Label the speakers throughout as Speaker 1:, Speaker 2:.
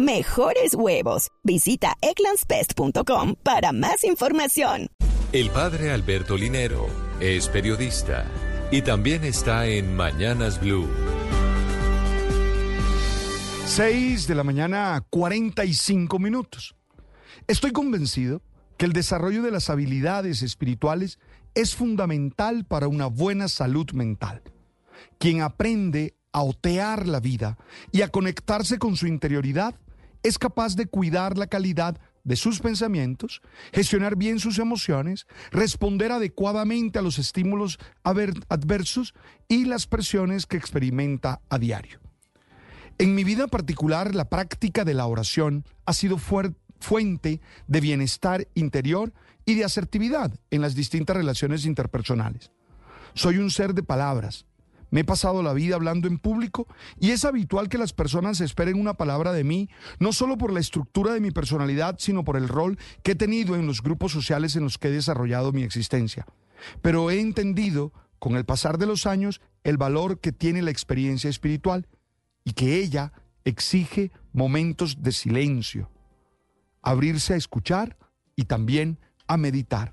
Speaker 1: mejores huevos. Visita eclanspest.com para más información.
Speaker 2: El padre Alberto Linero es periodista y también está en Mañanas Blue.
Speaker 3: 6 de la mañana, 45 minutos. Estoy convencido que el desarrollo de las habilidades espirituales es fundamental para una buena salud mental. Quien aprende a otear la vida y a conectarse con su interioridad, es capaz de cuidar la calidad de sus pensamientos, gestionar bien sus emociones, responder adecuadamente a los estímulos adversos y las presiones que experimenta a diario. En mi vida particular, la práctica de la oración ha sido fuente de bienestar interior y de asertividad en las distintas relaciones interpersonales. Soy un ser de palabras, me he pasado la vida hablando en público y es habitual que las personas esperen una palabra de mí, no solo por la estructura de mi personalidad, sino por el rol que he tenido en los grupos sociales en los que he desarrollado mi existencia. Pero he entendido, con el pasar de los años, el valor que tiene la experiencia espiritual y que ella exige momentos de silencio, abrirse a escuchar y también a meditar.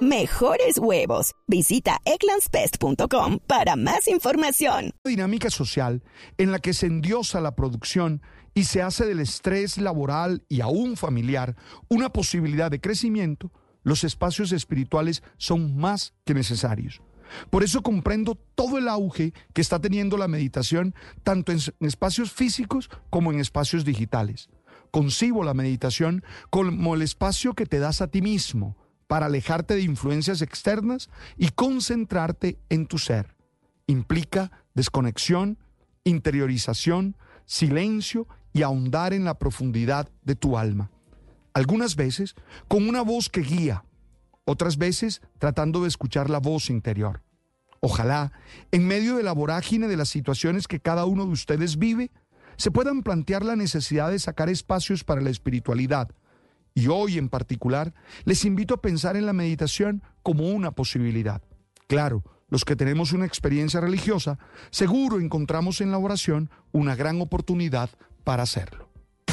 Speaker 1: mejores huevos. Visita eclanspest.com para más información.
Speaker 3: Dinámica social en la que se endiosa la producción y se hace del estrés laboral y aún familiar una posibilidad de crecimiento, los espacios espirituales son más que necesarios. Por eso comprendo todo el auge que está teniendo la meditación tanto en espacios físicos como en espacios digitales. Concibo la meditación como el espacio que te das a ti mismo para alejarte de influencias externas y concentrarte en tu ser. Implica desconexión, interiorización, silencio y ahondar en la profundidad de tu alma. Algunas veces con una voz que guía, otras veces tratando de escuchar la voz interior. Ojalá, en medio de la vorágine de las situaciones que cada uno de ustedes vive, se puedan plantear la necesidad de sacar espacios para la espiritualidad, y hoy en particular, les invito a pensar en la meditación como una posibilidad. Claro, los que tenemos una experiencia religiosa, seguro encontramos en la oración una gran oportunidad para hacerlo.